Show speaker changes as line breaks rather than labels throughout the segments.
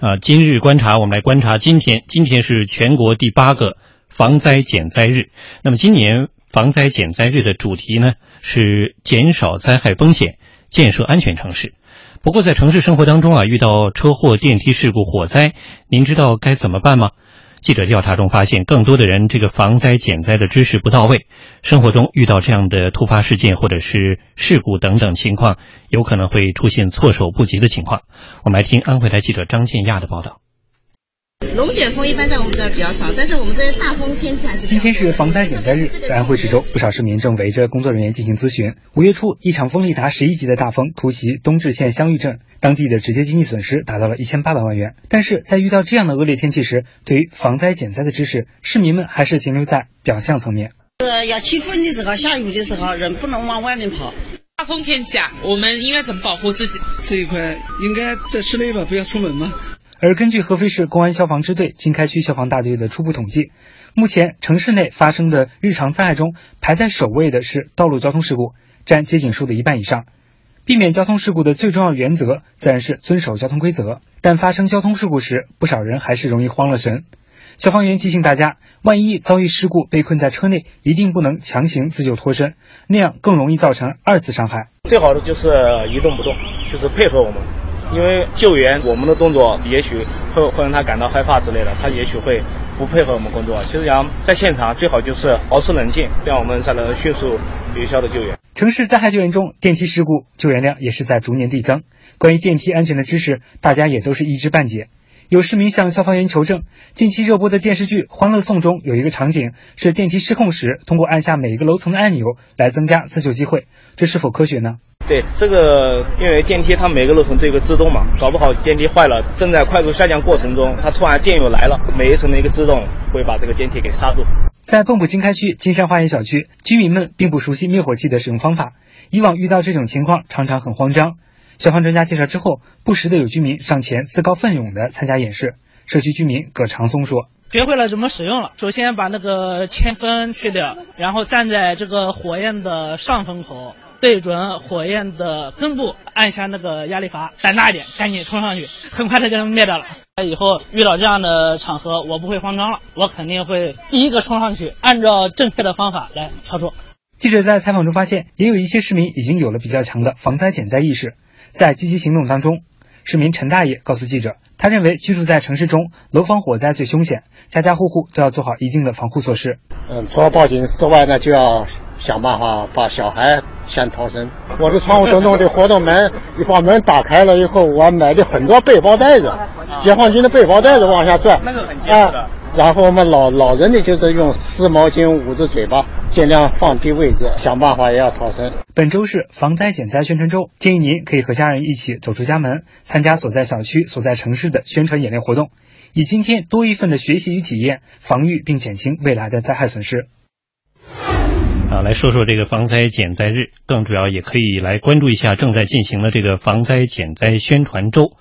啊，今日观察，我们来观察今天。今天是全国第八个防灾减灾日。那么，今年防灾减灾日的主题呢是减少灾害风险，建设安全城市。不过，在城市生活当中啊，遇到车祸、电梯事故、火灾，您知道该怎么办吗？记者调查中发现，更多的人这个防灾减灾的知识不到位，生活中遇到这样的突发事件或者是事故等等情况，有可能会出现措手不及的情况。我们来听安徽台记者张建亚的报道。
龙卷风一般在我们这儿比较少，但是我们这大风天气还是。
今天是防灾减灾日，在安徽池州，不少市民正围着工作人员进行咨询。五月初，一场风力达十一级的大风突袭东至县香玉镇，当地的直接经济损失达到了一千八百万元。但是在遇到这样的恶劣天气时，对于防灾减灾的知识，市民们还是停留在表象层面。
呃，要起风的时候、下雨的时候，人不能往外面跑。
大风天气啊，我们应该怎么保护自己？
这一块应该在室内吧，不要出门嘛。
而根据合肥市公安消防支队经开区消防大队的初步统计，目前城市内发生的日常灾害中，排在首位的是道路交通事故，占接警数的一半以上。避免交通事故的最重要原则自然是遵守交通规则，但发生交通事故时，不少人还是容易慌了神。消防员提醒大家，万一遭遇事故被困在车内，一定不能强行自救脱身，那样更容易造成二次伤害。
最好的就是一动不动，就是配合我们。因为救援，我们的动作也许会会让他感到害怕之类的，他也许会不配合我们工作。其实讲在现场最好就是保持冷静，这样我们才能迅速有效的救援。
城市灾害救援中，电梯事故救援量也是在逐年递增。关于电梯安全的知识，大家也都是一知半解。有市民向消防员求证，近期热播的电视剧《欢乐颂》中有一个场景是电梯失控时，通过按下每一个楼层的按钮来增加自救机会，这是否科学呢？
对这个，因为电梯它每个楼层都有个制动嘛，搞不好电梯坏了，正在快速下降过程中，它突然电又来了，每一层的一个制动会把这个电梯给刹住。
在蚌埠经开区金山花园小区，居民们并不熟悉灭火器的使用方法，以往遇到这种情况常常很慌张。消防专家介绍之后，不时的有居民上前自告奋勇的参加演示。社区居民葛长松说：“
学会了怎么使用了，首先把那个铅分去掉，然后站在这个火焰的上风口。”对准火焰的根部，按下那个压力阀，胆大一点，赶紧冲上去，很快它就能灭掉了。以后遇到这样的场合，我不会慌张了，我肯定会第一个冲上去，按照正确的方法来操作。
记者在采访中发现，也有一些市民已经有了比较强的防灾减灾意识，在积极行动当中。市民陈大爷告诉记者，他认为居住在城市中，楼房火灾最凶险，家家户户都要做好一定的防护措施。
嗯，除了报警之外呢，就要想办法把小孩。先逃生，我的窗户等等的活动门，一把门打开了以后，我买的很多背包袋子，解放军的背包袋子往下拽，
那个很结实的。
然后我们老老人呢就是用湿毛巾捂着嘴巴，尽量放低位置，想办法也要逃生。
本周是防灾减灾宣传周，建议您可以和家人一起走出家门，参加所在小区、所在城市的宣传演练活动，以今天多一份的学习与体验，防御并减轻未来的灾害损失。
啊，来说说这个防灾减灾日，更主要也可以来关注一下正在进行的这个防灾减灾宣传周。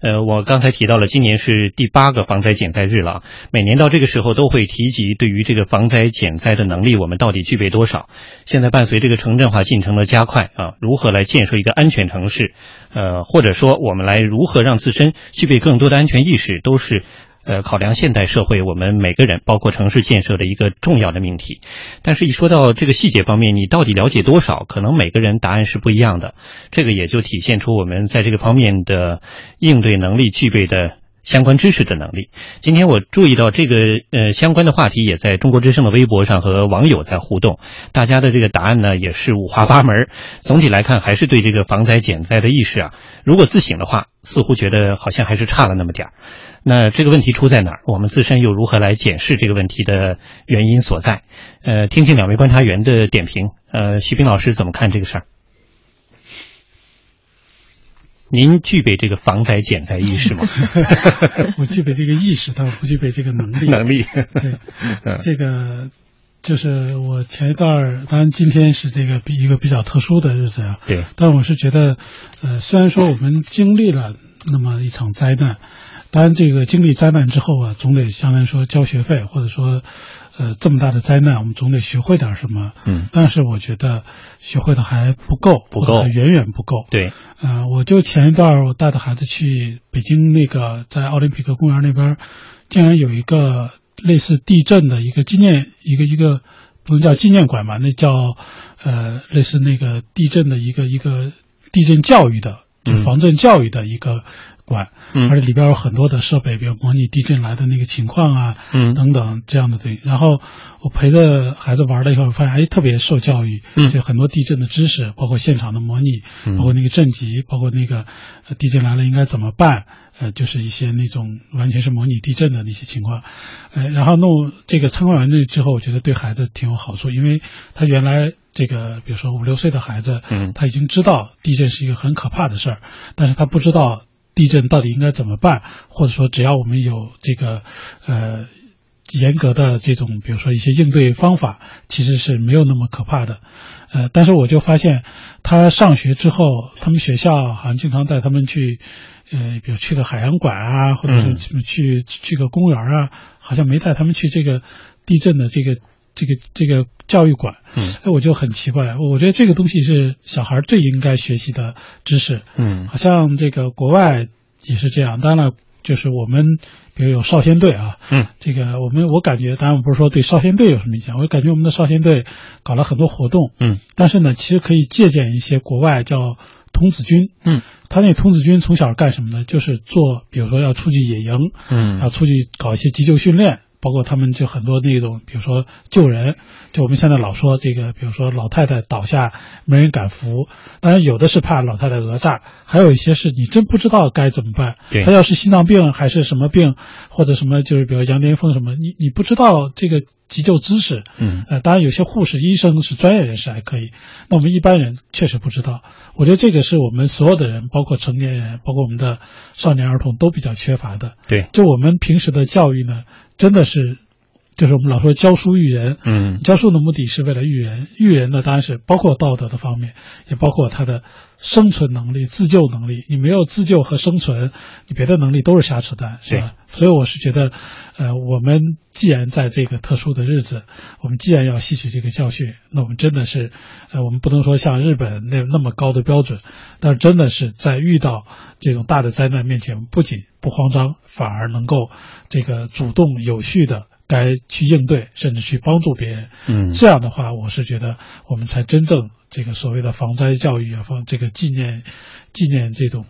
呃，我刚才提到了，今年是第八个防灾减灾日了。每年到这个时候都会提及，对于这个防灾减灾的能力，我们到底具备多少？现在伴随这个城镇化进程的加快啊，如何来建设一个安全城市？呃，或者说我们来如何让自身具备更多的安全意识，都是。呃，考量现代社会，我们每个人，包括城市建设的一个重要的命题。但是，一说到这个细节方面，你到底了解多少？可能每个人答案是不一样的。这个也就体现出我们在这个方面的应对能力具备的相关知识的能力。今天我注意到这个呃相关的话题也在中国之声的微博上和网友在互动，大家的这个答案呢也是五花八门。总体来看，还是对这个防灾减灾的意识啊，如果自省的话，似乎觉得好像还是差了那么点儿。那这个问题出在哪儿？我们自身又如何来检视这个问题的原因所在？呃，听听两位观察员的点评。呃，徐斌老师怎么看这个事儿？您具备这个防灾减灾意识吗？
我具备这个意识，但我不具备这个能力。
能力。
对，这个就是我前一段儿，当然今天是这个比一个比较特殊的日子啊。
对。
但我是觉得，呃，虽然说我们经历了那么一场灾难。当然，这个经历灾难之后啊，总得相当于说交学费，或者说，呃，这么大的灾难，我们总得学会点什么。
嗯，
但是我觉得学会的还不够，
不够，
远远不够。
对，
呃，我就前一段我带着孩子去北京那个在奥林匹克公园那边，竟然有一个类似地震的一个纪念，一个一个不能叫纪念馆吧，那叫呃类似那个地震的一个一个地震教育的，就是防震教育的一个。馆，而且里边有很多的设备，比如模拟地震来的那个情况啊，
嗯，
等等这样的东西。然后我陪着孩子玩了以后，发现哎，特别受教育，
嗯，
就很多地震的知识，包括现场的模拟，包括那个震级，包括那个地震来了应该怎么办，呃，就是一些那种完全是模拟地震的那些情况，呃，然后弄这个参观完这之后，我觉得对孩子挺有好处，因为他原来这个比如说五六岁的孩子，
嗯，
他已经知道地震是一个很可怕的事儿，但是他不知道。地震到底应该怎么办？或者说，只要我们有这个呃严格的这种，比如说一些应对方法，其实是没有那么可怕的。呃，但是我就发现，他上学之后，他们学校好像经常带他们去，呃，比如去个海洋馆啊，或者是去去个公园啊，好像没带他们去这个地震的这个。这个这个教育馆，
嗯，
哎，我就很奇怪，我觉得这个东西是小孩最应该学习的知识，
嗯，
好像这个国外也是这样。当然了，就是我们比如有少先队啊，
嗯，
这个我们我感觉，当然我不是说对少先队有什么影响，我感觉我们的少先队搞了很多活动，
嗯，
但是呢，其实可以借鉴一些国外叫童子军，
嗯，
他那童子军从小干什么呢？就是做，比如说要出去野营，
嗯，
要出去搞一些急救训练。包括他们就很多那种，比如说救人，就我们现在老说这个，比如说老太太倒下没人敢扶，当然有的是怕老太太讹诈，还有一些是你真不知道该怎么办。他要是心脏病还是什么病，或者什么就是比如羊癫疯什么，你你不知道这个急救知识。
嗯，
呃，当然有些护士、医生是专业人士还可以，那我们一般人确实不知道。我觉得这个是我们所有的人，包括成年人，包括我们的少年儿童都比较缺乏的。
对，
就我们平时的教育呢。真的是，就是我们老说教书育人，
嗯，
教书的目的是为了育人，育人呢当然是包括道德的方面，也包括他的生存能力、自救能力。你没有自救和生存，你别的能力都是瞎扯淡，是吧？所以我是觉得，呃，我们既然在这个特殊的日子，我们既然要吸取这个教训，那我们真的是，呃，我们不能说像日本那那么高的标准，但是真的是在遇到这种大的灾难面前，不仅不慌张，反而能够这个主动有序的该去应对，甚至去帮助别人。
嗯，
这样的话，我是觉得我们才真正这个所谓的防灾教育啊，防这个纪念纪念这种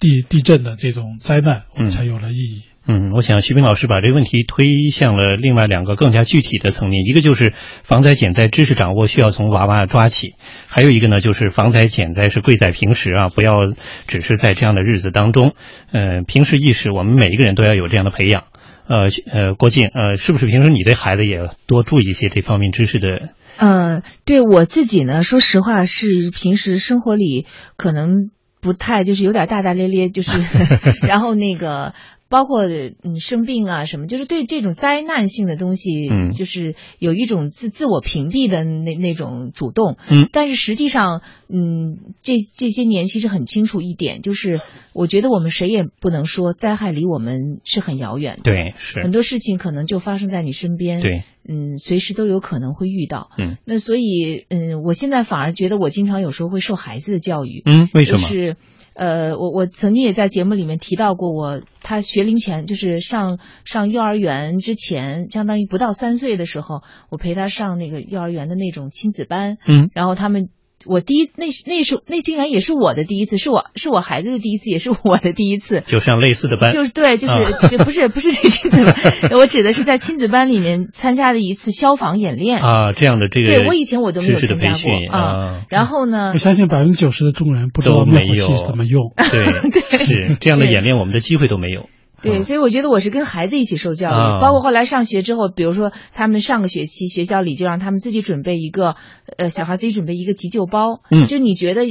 地地震的这种灾难，我们才有了意义。
嗯，我想徐斌老师把这个问题推向了另外两个更加具体的层面，一个就是防灾减灾知识掌握需要从娃娃抓起，还有一个呢就是防灾减灾是贵在平时啊，不要只是在这样的日子当中，呃，平时意识我们每一个人都要有这样的培养。呃呃，郭靖，呃，是不是平时你对孩子也多注意一些这方面知识的？
呃，对我自己呢，说实话是平时生活里可能不太就是有点大大咧咧，就是 然后那个。包括嗯生病啊什么，就是对这种灾难性的东西，
嗯，
就是有一种自自我屏蔽的那那种主动，
嗯，
但是实际上，嗯，这这些年其实很清楚一点，就是我觉得我们谁也不能说灾害离我们是很遥远的，
对，是。
很多事情可能就发生在你身边，
对，
嗯，随时都有可能会遇到，
嗯，
那所以嗯，我现在反而觉得我经常有时候会受孩子的教育，
嗯，为什么？
是。呃，我我曾经也在节目里面提到过，我他学龄前就是上上幼儿园之前，相当于不到三岁的时候，我陪他上那个幼儿园的那种亲子班，
嗯，
然后他们。我第一那那是那竟然也是我的第一次，是我是我孩子的第一次，也是我的第一次。
就上类似的班，
就是对，就是就不是不是这亲子班，我指的是在亲子班里面参加了一次消防演练
啊，这样的这个
对我以前我都没有参加过啊。然后呢，
我相信百分之九十的中人不知道灭火器怎么用，
对，是这样的演练，我们的机会都没有。
对，所以我觉得我是跟孩子一起受教育，包括后来上学之后，比如说他们上个学期学校里就让他们自己准备一个，呃，小孩自己准备一个急救包，
嗯，
就你觉得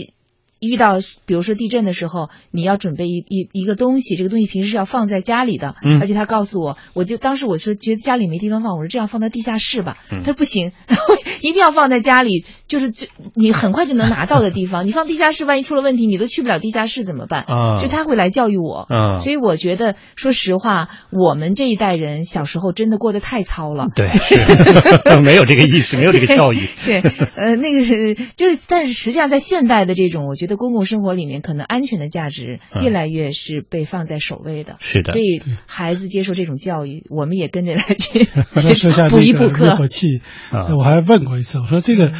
遇到比如说地震的时候，你要准备一一一个东西，这个东西平时是要放在家里的，
嗯。
而且他告诉我，我就当时我说觉得家里没地方放，我说这样放到地下室吧，
嗯。
他说不行，一定要放在家里，就是最你很快就能拿到的地方，你放地下室，万一出了问题，你都去不了地下室怎么办？
啊。
就他会来教育我，
啊。
所以我觉得说实话，我们这一代人小时候真的过得太糙了，
对，是。没有这个意识，没有这个教育。
对，呃，那个是就是，但是实际上在现代的这种，我觉得公共生活里面，可能安全的价值
嗯。
越来越是被放在首位的。
是的。
所以孩子接受这种教育，我们也跟着来去
刚才说一下
补一补
那个灭
课。
火。器，
啊。
我还问过一次，我说这个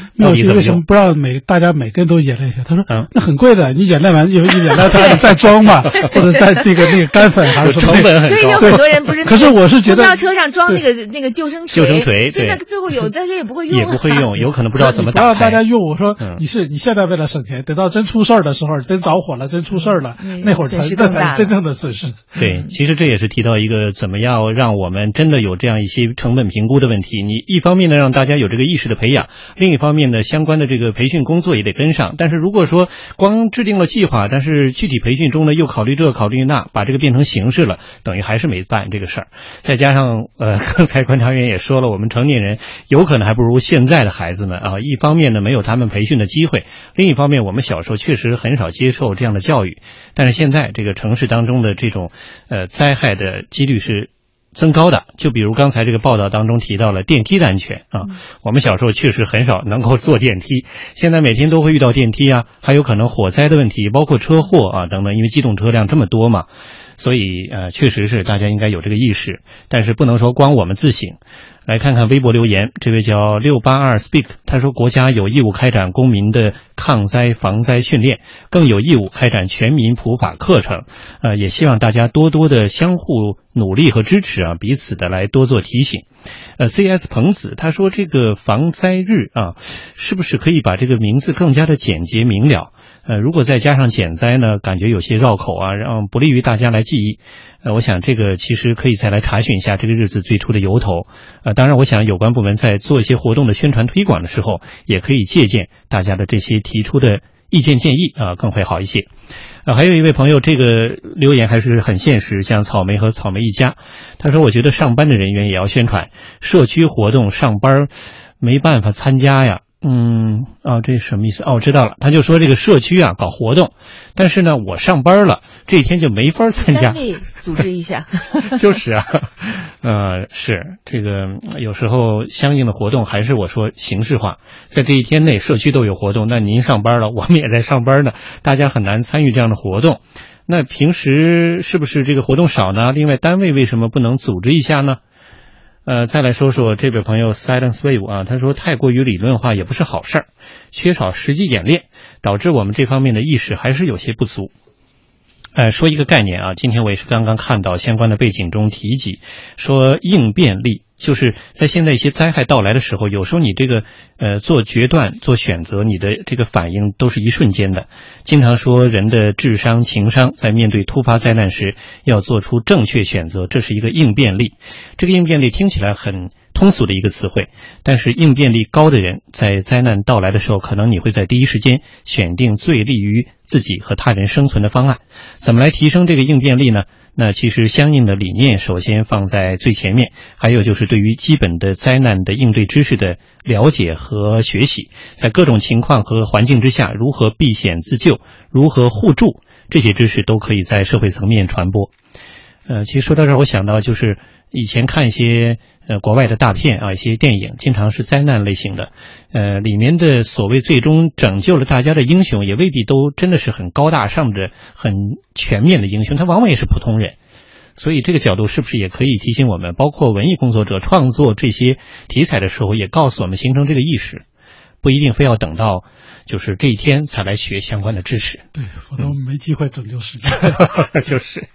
到底怎么
不让每大家每个人都演练一下？他说
嗯
那很贵的，你演练完有一演练它还得再装嘛，或者再那个那个干粉还是什么
成本很
所以有
高
很多人不是那个
可是我是觉得
公交车上装那个那个救生锤
救生锤
现在最后有大家也不会用，
也不会用，有可能不知道怎么
不让
打。
大家用。我说
嗯
你是你现在为了省钱，等到真出事儿的时候，真着火了，真出事儿了
嗯，
那会儿才那才是真正的损失。
对，其实这也是提到一个怎么样让我们真的有这样一些成本评估的问题。你一方面呢让大家有这个意识的培养，另一方面呢相关的这个培训工作也得跟上。但是如果说光制定了计划，但是具体培训中呢又考虑这考虑那，把这个变成形式了，等于还是没办这个事儿。再加上呃，刚才观察员也说了，我们成年人有可能还不如现在的孩子们啊。一方面呢没有他们培训的机会，另一方面我们小时候确实很少接受这样的教育。但是现在这个城市当中的这种呃灾害的几率是增高的。就比如刚才这个报道当中提到了电梯的安全啊，我们小时候确实很少能够坐电梯，现在每天都会遇到电梯啊，还有可能火灾的问题，包括车祸啊等等，因为机动车辆这么多嘛。所以呃，确实是大家应该有这个意识，但是不能说光我们自省。来看看微博留言，这位叫六八二 speak，他说国家有义务开展公民的抗灾防灾训练，更有义务开展全民普法课程。呃，也希望大家多多的相互努力和支持啊，彼此的来多做提醒。呃，C.S. 彭子他说这个防灾日啊，是不是可以把这个名字更加的简洁明了？呃，如果再加上减灾呢，感觉有些绕口啊，让不利于大家来记忆。呃，我想这个其实可以再来查询一下这个日子最初的由头。呃，当然，我想有关部门在做一些活动的宣传推广的时候，也可以借鉴大家的这些提出的意见建议啊、更会好一些。呃，还有一位朋友，这个留言还是很现实，像草莓和草莓一家，他说：“我觉得上班的人员也要宣传社区活动，上班没办法参加呀。”嗯，哦，这什么意思？哦，我知道了，他就说这个社区啊搞活动，但是呢，我上班了，这一天就没法参加。
组织一下，
就是啊，呃，是这个有时候相应的活动还是我说形式化，在这一天内社区都有活动，那您上班了，我们也在上班呢，大家很难参与这样的活动。那平时是不是这个活动少呢？另外，单位为什么不能组织一下呢？呃，再来说说这位朋友 Silence Wave 啊，他说太过于理论化也不是好事儿，缺少实际演练，导致我们这方面的意识还是有些不足。呃，说一个概念啊，今天我也是刚刚看到相关的背景中提及，说应变力，就是在现在一些灾害到来的时候，有时候你这个呃做决断、做选择，你的这个反应都是一瞬间的。经常说人的智商、情商在面对突发灾难时要做出正确选择，这是一个应变力。这个应变力听起来很通俗的一个词汇，但是应变力高的人，在灾难到来的时候，可能你会在第一时间选定最利于自己和他人生存的方案。怎么来提升这个应变力呢？那其实相应的理念首先放在最前面，还有就是对于基本的灾难的应对知识的了解和学习，在各种情况和环境之下，如何避险自救，如何互助，这些知识都可以在社会层面传播。呃，其实说到这儿，我想到就是以前看一些呃国外的大片啊，一些电影，经常是灾难类型的，呃，里面的所谓最终拯救了大家的英雄，也未必都真的是很高大上的、很全面的英雄，他往往也是普通人。所以这个角度是不是也可以提醒我们，包括文艺工作者创作这些题材的时候，也告诉我们形成这个意识，不一定非要等到就是这一天才来学相关的知识。
对，否则我们没机会拯救世界。
就是。